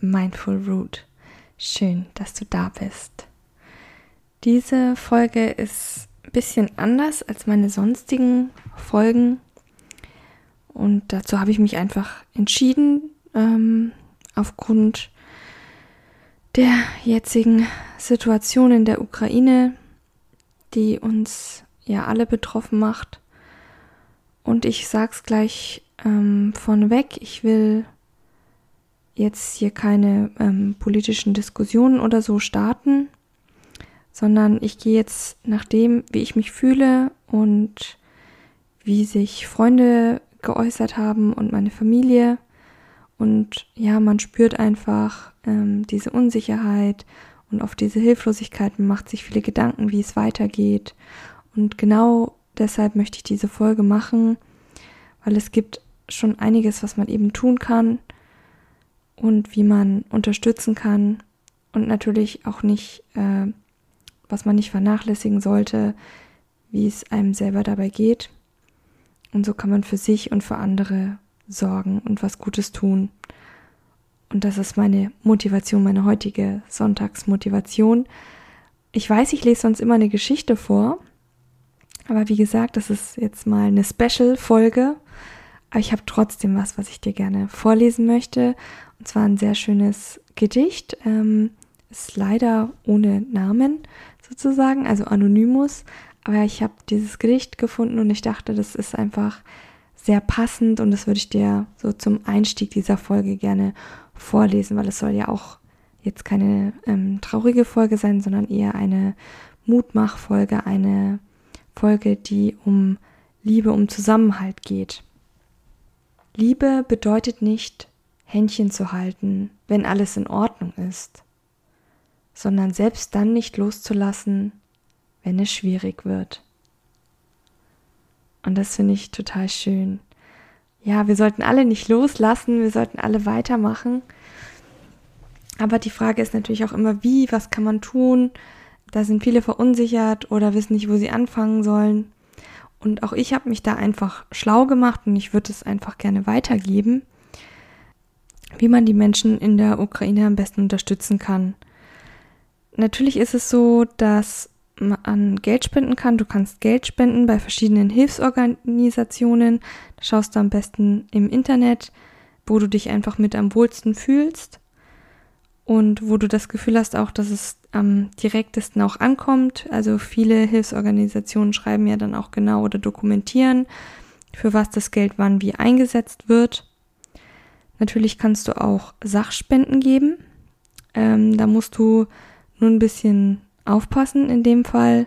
Mindful Root. Schön, dass du da bist. Diese Folge ist ein bisschen anders als meine sonstigen Folgen und dazu habe ich mich einfach entschieden, ähm, aufgrund der jetzigen Situation in der Ukraine, die uns ja alle betroffen macht. Und ich sag's gleich ähm, vorneweg, ich will jetzt hier keine ähm, politischen Diskussionen oder so starten, sondern ich gehe jetzt nach dem, wie ich mich fühle und wie sich Freunde geäußert haben und meine Familie. Und ja, man spürt einfach ähm, diese Unsicherheit und auf diese Hilflosigkeit. Man macht sich viele Gedanken, wie es weitergeht. Und genau deshalb möchte ich diese Folge machen, weil es gibt schon einiges, was man eben tun kann und wie man unterstützen kann und natürlich auch nicht, äh, was man nicht vernachlässigen sollte, wie es einem selber dabei geht. Und so kann man für sich und für andere sorgen und was Gutes tun. Und das ist meine Motivation, meine heutige Sonntagsmotivation. Ich weiß, ich lese sonst immer eine Geschichte vor, aber wie gesagt, das ist jetzt mal eine Special-Folge aber ich habe trotzdem was, was ich dir gerne vorlesen möchte. Und zwar ein sehr schönes Gedicht. Ähm, ist leider ohne Namen sozusagen, also Anonymous. Aber ich habe dieses Gedicht gefunden und ich dachte, das ist einfach sehr passend und das würde ich dir so zum Einstieg dieser Folge gerne vorlesen, weil es soll ja auch jetzt keine ähm, traurige Folge sein, sondern eher eine Mutmachfolge, eine Folge, die um Liebe, um Zusammenhalt geht. Liebe bedeutet nicht, Händchen zu halten, wenn alles in Ordnung ist, sondern selbst dann nicht loszulassen, wenn es schwierig wird. Und das finde ich total schön. Ja, wir sollten alle nicht loslassen, wir sollten alle weitermachen. Aber die Frage ist natürlich auch immer, wie, was kann man tun? Da sind viele verunsichert oder wissen nicht, wo sie anfangen sollen. Und auch ich habe mich da einfach schlau gemacht und ich würde es einfach gerne weitergeben, wie man die Menschen in der Ukraine am besten unterstützen kann. Natürlich ist es so, dass man Geld spenden kann. Du kannst Geld spenden bei verschiedenen Hilfsorganisationen. Schaust du am besten im Internet, wo du dich einfach mit am wohlsten fühlst und wo du das Gefühl hast auch, dass es am direktesten auch ankommt. Also viele Hilfsorganisationen schreiben ja dann auch genau oder dokumentieren, für was das Geld wann wie eingesetzt wird. Natürlich kannst du auch Sachspenden geben. Ähm, da musst du nur ein bisschen aufpassen in dem Fall.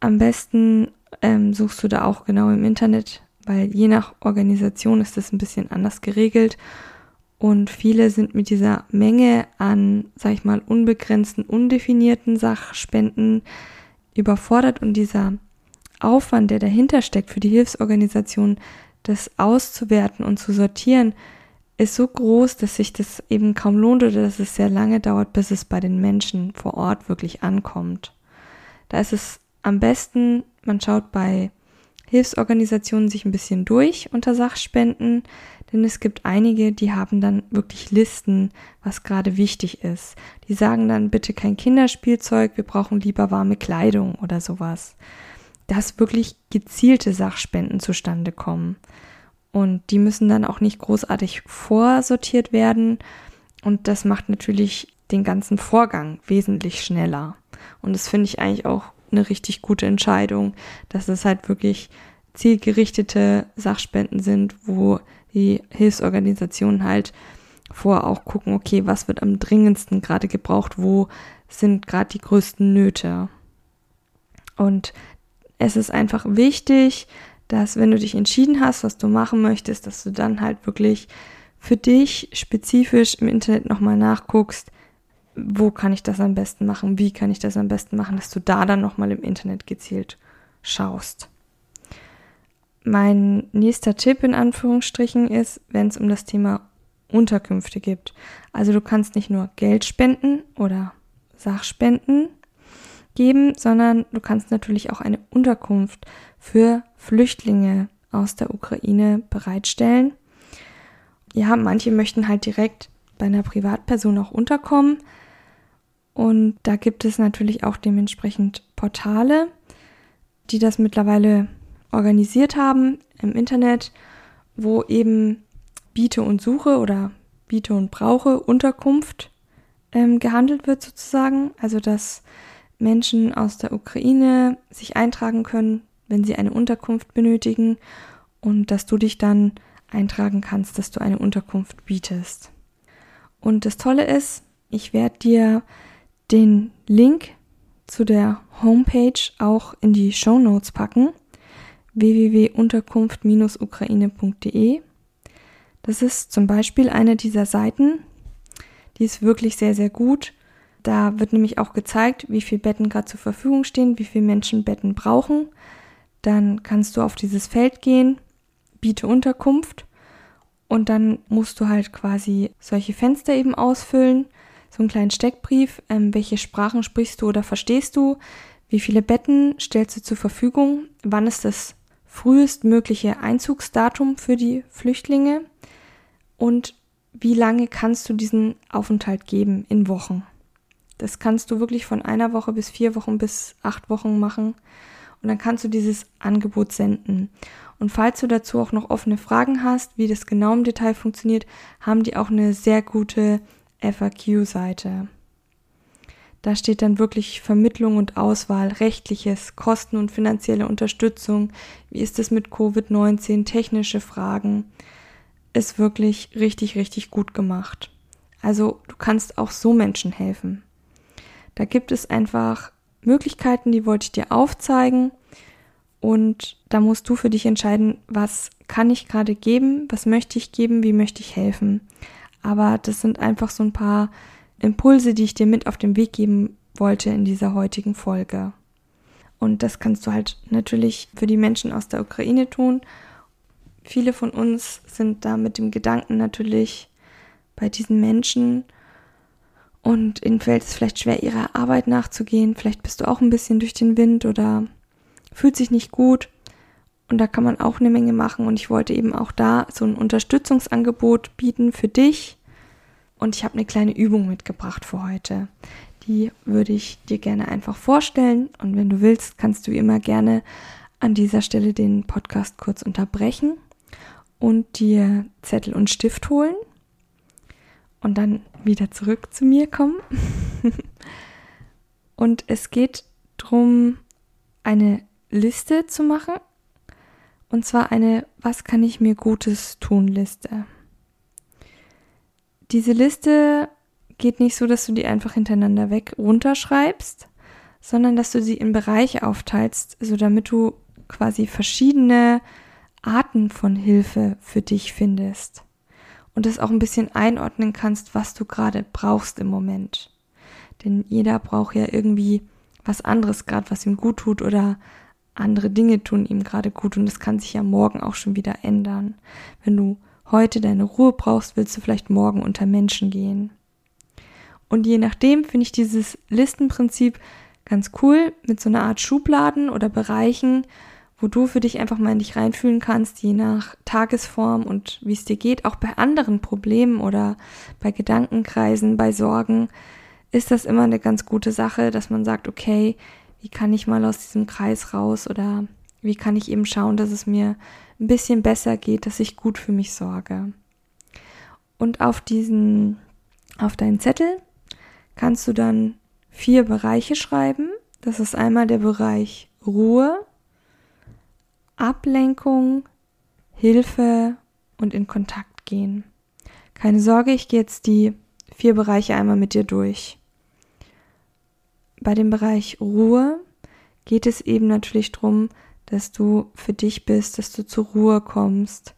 Am besten ähm, suchst du da auch genau im Internet, weil je nach Organisation ist das ein bisschen anders geregelt und viele sind mit dieser Menge an, sag ich mal, unbegrenzten, undefinierten Sachspenden überfordert und dieser Aufwand, der dahinter steckt für die Hilfsorganisation, das auszuwerten und zu sortieren, ist so groß, dass sich das eben kaum lohnt oder dass es sehr lange dauert, bis es bei den Menschen vor Ort wirklich ankommt. Da ist es am besten, man schaut bei Hilfsorganisationen sich ein bisschen durch unter Sachspenden, denn es gibt einige, die haben dann wirklich Listen, was gerade wichtig ist. Die sagen dann bitte kein Kinderspielzeug, wir brauchen lieber warme Kleidung oder sowas. Dass wirklich gezielte Sachspenden zustande kommen. Und die müssen dann auch nicht großartig vorsortiert werden. Und das macht natürlich den ganzen Vorgang wesentlich schneller. Und das finde ich eigentlich auch eine richtig gute Entscheidung, dass es halt wirklich zielgerichtete Sachspenden sind, wo die Hilfsorganisationen halt vor auch gucken, okay, was wird am dringendsten gerade gebraucht, wo sind gerade die größten Nöte. Und es ist einfach wichtig, dass wenn du dich entschieden hast, was du machen möchtest, dass du dann halt wirklich für dich spezifisch im Internet nochmal nachguckst, wo kann ich das am besten machen, wie kann ich das am besten machen, dass du da dann nochmal im Internet gezielt schaust. Mein nächster Tipp in Anführungsstrichen ist, wenn es um das Thema Unterkünfte gibt. Also du kannst nicht nur Geld spenden oder Sachspenden geben, sondern du kannst natürlich auch eine Unterkunft für Flüchtlinge aus der Ukraine bereitstellen. Ja, manche möchten halt direkt bei einer Privatperson auch unterkommen. Und da gibt es natürlich auch dementsprechend Portale, die das mittlerweile organisiert haben im Internet, wo eben Biete und Suche oder Biete und Brauche Unterkunft ähm, gehandelt wird sozusagen. Also dass Menschen aus der Ukraine sich eintragen können, wenn sie eine Unterkunft benötigen und dass du dich dann eintragen kannst, dass du eine Unterkunft bietest. Und das Tolle ist, ich werde dir den Link zu der Homepage auch in die Show Notes packen www.unterkunft-ukraine.de. Das ist zum Beispiel eine dieser Seiten. Die ist wirklich sehr, sehr gut. Da wird nämlich auch gezeigt, wie viele Betten gerade zur Verfügung stehen, wie viele Menschen Betten brauchen. Dann kannst du auf dieses Feld gehen, biete Unterkunft und dann musst du halt quasi solche Fenster eben ausfüllen, so einen kleinen Steckbrief, ähm, welche Sprachen sprichst du oder verstehst du, wie viele Betten stellst du zur Verfügung, wann ist das frühestmögliche Einzugsdatum für die Flüchtlinge und wie lange kannst du diesen Aufenthalt geben in Wochen. Das kannst du wirklich von einer Woche bis vier Wochen bis acht Wochen machen und dann kannst du dieses Angebot senden. Und falls du dazu auch noch offene Fragen hast, wie das genau im Detail funktioniert, haben die auch eine sehr gute FAQ-Seite. Da steht dann wirklich Vermittlung und Auswahl, rechtliches, Kosten und finanzielle Unterstützung. Wie ist es mit Covid-19, technische Fragen. Ist wirklich richtig, richtig gut gemacht. Also du kannst auch so Menschen helfen. Da gibt es einfach Möglichkeiten, die wollte ich dir aufzeigen. Und da musst du für dich entscheiden, was kann ich gerade geben, was möchte ich geben, wie möchte ich helfen. Aber das sind einfach so ein paar Impulse, die ich dir mit auf den Weg geben wollte in dieser heutigen Folge. Und das kannst du halt natürlich für die Menschen aus der Ukraine tun. Viele von uns sind da mit dem Gedanken natürlich bei diesen Menschen und ihnen fällt es vielleicht schwer, ihrer Arbeit nachzugehen. Vielleicht bist du auch ein bisschen durch den Wind oder fühlt sich nicht gut. Und da kann man auch eine Menge machen. Und ich wollte eben auch da so ein Unterstützungsangebot bieten für dich, und ich habe eine kleine Übung mitgebracht für heute. Die würde ich dir gerne einfach vorstellen. Und wenn du willst, kannst du immer gerne an dieser Stelle den Podcast kurz unterbrechen und dir Zettel und Stift holen und dann wieder zurück zu mir kommen. und es geht darum, eine Liste zu machen. Und zwar eine Was kann ich mir Gutes tun Liste. Diese Liste geht nicht so, dass du die einfach hintereinander weg runterschreibst, sondern dass du sie in Bereiche aufteilst, so damit du quasi verschiedene Arten von Hilfe für dich findest und es auch ein bisschen einordnen kannst, was du gerade brauchst im Moment. Denn jeder braucht ja irgendwie was anderes gerade, was ihm gut tut oder andere Dinge tun ihm gerade gut und das kann sich ja morgen auch schon wieder ändern. Wenn du heute deine Ruhe brauchst, willst du vielleicht morgen unter Menschen gehen. Und je nachdem finde ich dieses Listenprinzip ganz cool mit so einer Art Schubladen oder Bereichen, wo du für dich einfach mal in dich reinfühlen kannst, je nach Tagesform und wie es dir geht, auch bei anderen Problemen oder bei Gedankenkreisen, bei Sorgen, ist das immer eine ganz gute Sache, dass man sagt, okay, wie kann ich mal aus diesem Kreis raus oder wie kann ich eben schauen, dass es mir ein bisschen besser geht, dass ich gut für mich sorge. Und auf diesen, auf deinen Zettel kannst du dann vier Bereiche schreiben. Das ist einmal der Bereich Ruhe, Ablenkung, Hilfe und in Kontakt gehen. Keine Sorge, ich gehe jetzt die vier Bereiche einmal mit dir durch. Bei dem Bereich Ruhe geht es eben natürlich darum, dass du für dich bist, dass du zur Ruhe kommst,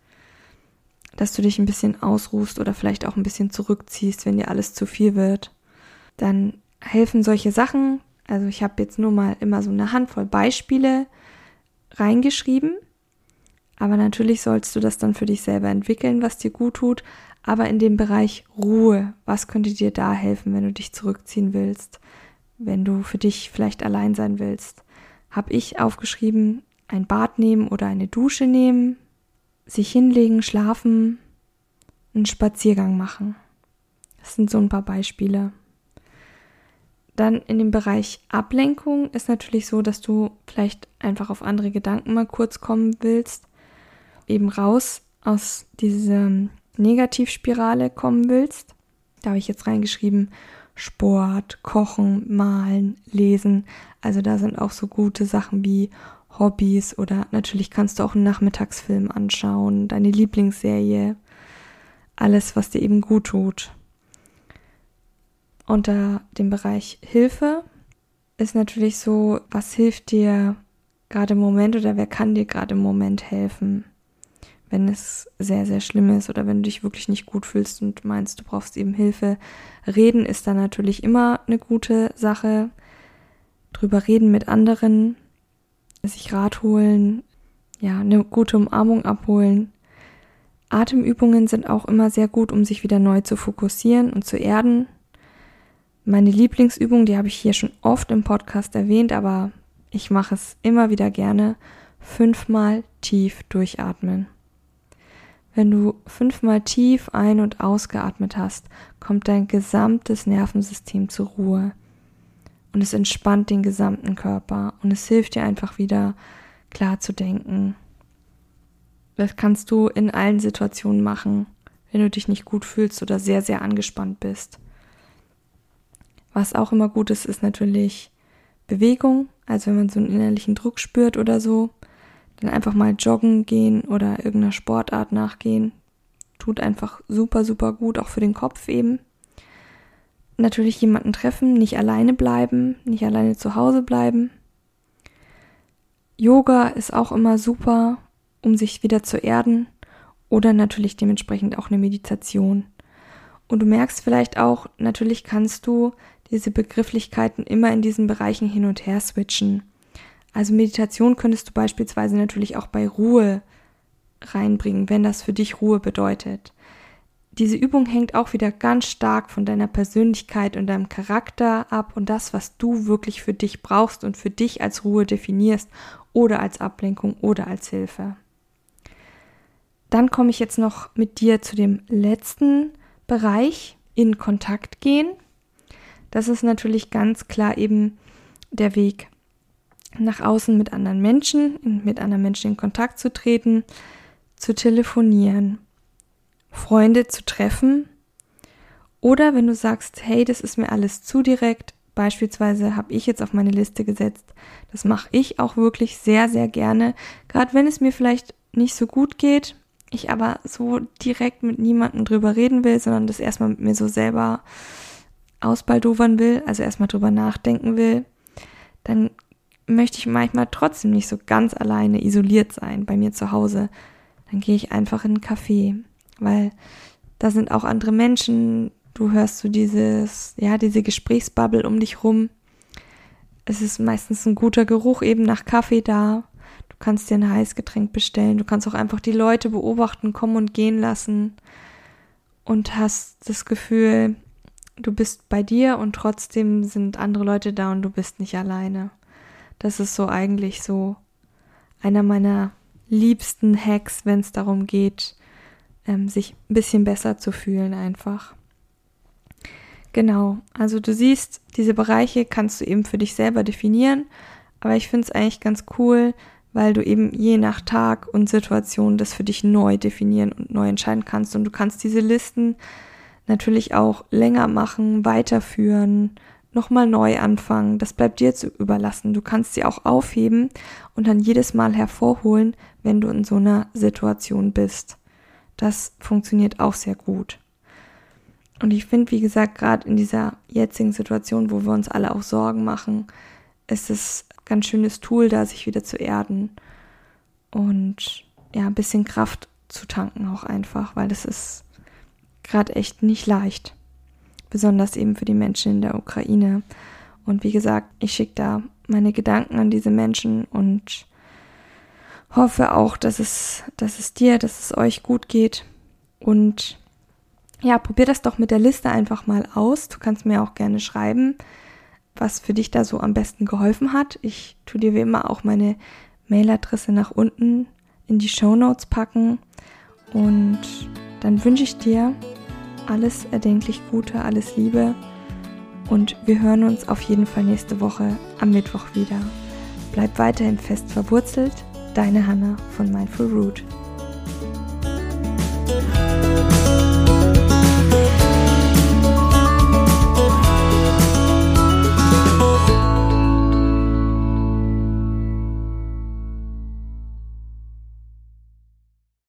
dass du dich ein bisschen ausruhst oder vielleicht auch ein bisschen zurückziehst, wenn dir alles zu viel wird, dann helfen solche Sachen. Also ich habe jetzt nur mal immer so eine Handvoll Beispiele reingeschrieben. Aber natürlich sollst du das dann für dich selber entwickeln, was dir gut tut. Aber in dem Bereich Ruhe, was könnte dir da helfen, wenn du dich zurückziehen willst, wenn du für dich vielleicht allein sein willst? Habe ich aufgeschrieben, ein Bad nehmen oder eine Dusche nehmen, sich hinlegen, schlafen, einen Spaziergang machen. Das sind so ein paar Beispiele. Dann in dem Bereich Ablenkung ist natürlich so, dass du vielleicht einfach auf andere Gedanken mal kurz kommen willst, eben raus aus dieser Negativspirale kommen willst. Da habe ich jetzt reingeschrieben, Sport, Kochen, Malen, Lesen. Also da sind auch so gute Sachen wie Hobbys oder natürlich kannst du auch einen Nachmittagsfilm anschauen, deine Lieblingsserie, alles, was dir eben gut tut. Unter dem Bereich Hilfe ist natürlich so, was hilft dir gerade im Moment oder wer kann dir gerade im Moment helfen, wenn es sehr, sehr schlimm ist oder wenn du dich wirklich nicht gut fühlst und meinst, du brauchst eben Hilfe. Reden ist da natürlich immer eine gute Sache. Drüber reden mit anderen, sich Rat holen, ja, eine gute Umarmung abholen. Atemübungen sind auch immer sehr gut, um sich wieder neu zu fokussieren und zu erden. Meine Lieblingsübung, die habe ich hier schon oft im Podcast erwähnt, aber ich mache es immer wieder gerne. Fünfmal tief durchatmen. Wenn du fünfmal tief ein- und ausgeatmet hast, kommt dein gesamtes Nervensystem zur Ruhe und es entspannt den gesamten Körper und es hilft dir einfach wieder klar zu denken. Das kannst du in allen Situationen machen, wenn du dich nicht gut fühlst oder sehr, sehr angespannt bist. Was auch immer gut ist, ist natürlich Bewegung. Also wenn man so einen innerlichen Druck spürt oder so, dann einfach mal joggen gehen oder irgendeiner Sportart nachgehen. Tut einfach super, super gut, auch für den Kopf eben natürlich jemanden treffen, nicht alleine bleiben, nicht alleine zu Hause bleiben. Yoga ist auch immer super, um sich wieder zu erden oder natürlich dementsprechend auch eine Meditation. Und du merkst vielleicht auch, natürlich kannst du diese Begrifflichkeiten immer in diesen Bereichen hin und her switchen. Also Meditation könntest du beispielsweise natürlich auch bei Ruhe reinbringen, wenn das für dich Ruhe bedeutet diese Übung hängt auch wieder ganz stark von deiner Persönlichkeit und deinem Charakter ab und das, was du wirklich für dich brauchst und für dich als Ruhe definierst oder als Ablenkung oder als Hilfe. Dann komme ich jetzt noch mit dir zu dem letzten Bereich, in Kontakt gehen. Das ist natürlich ganz klar eben der Weg nach außen mit anderen Menschen, mit anderen Menschen in Kontakt zu treten, zu telefonieren, Freunde zu treffen. Oder wenn du sagst, hey, das ist mir alles zu direkt, beispielsweise habe ich jetzt auf meine Liste gesetzt, das mache ich auch wirklich sehr, sehr gerne, gerade wenn es mir vielleicht nicht so gut geht, ich aber so direkt mit niemandem drüber reden will, sondern das erstmal mit mir so selber ausbaldowern will, also erstmal drüber nachdenken will, dann möchte ich manchmal trotzdem nicht so ganz alleine isoliert sein bei mir zu Hause. Dann gehe ich einfach in einen Café weil da sind auch andere Menschen, du hörst so dieses, ja, diese Gesprächsbubble um dich rum. Es ist meistens ein guter Geruch eben nach Kaffee da. Du kannst dir ein Heißgetränk bestellen. Du kannst auch einfach die Leute beobachten, kommen und gehen lassen. Und hast das Gefühl, du bist bei dir und trotzdem sind andere Leute da und du bist nicht alleine. Das ist so eigentlich so einer meiner liebsten Hacks, wenn es darum geht, ähm, sich ein bisschen besser zu fühlen einfach. Genau, also du siehst, diese Bereiche kannst du eben für dich selber definieren, aber ich finde es eigentlich ganz cool, weil du eben je nach Tag und Situation das für dich neu definieren und neu entscheiden kannst und du kannst diese Listen natürlich auch länger machen, weiterführen, nochmal neu anfangen. Das bleibt dir zu überlassen. Du kannst sie auch aufheben und dann jedes Mal hervorholen, wenn du in so einer Situation bist. Das funktioniert auch sehr gut. Und ich finde, wie gesagt, gerade in dieser jetzigen Situation, wo wir uns alle auch Sorgen machen, ist es ein ganz schönes Tool, da sich wieder zu erden und ja, ein bisschen Kraft zu tanken auch einfach, weil das ist gerade echt nicht leicht. besonders eben für die Menschen in der Ukraine. Und wie gesagt, ich schicke da meine Gedanken an diese Menschen und hoffe auch, dass es, dass es dir, dass es euch gut geht. Und ja, probier das doch mit der Liste einfach mal aus. Du kannst mir auch gerne schreiben, was für dich da so am besten geholfen hat. Ich tue dir wie immer auch meine Mailadresse nach unten in die Show Notes packen. Und dann wünsche ich dir alles erdenklich Gute, alles Liebe. Und wir hören uns auf jeden Fall nächste Woche am Mittwoch wieder. Bleib weiterhin fest verwurzelt. Deine Hanna von Mindful Root.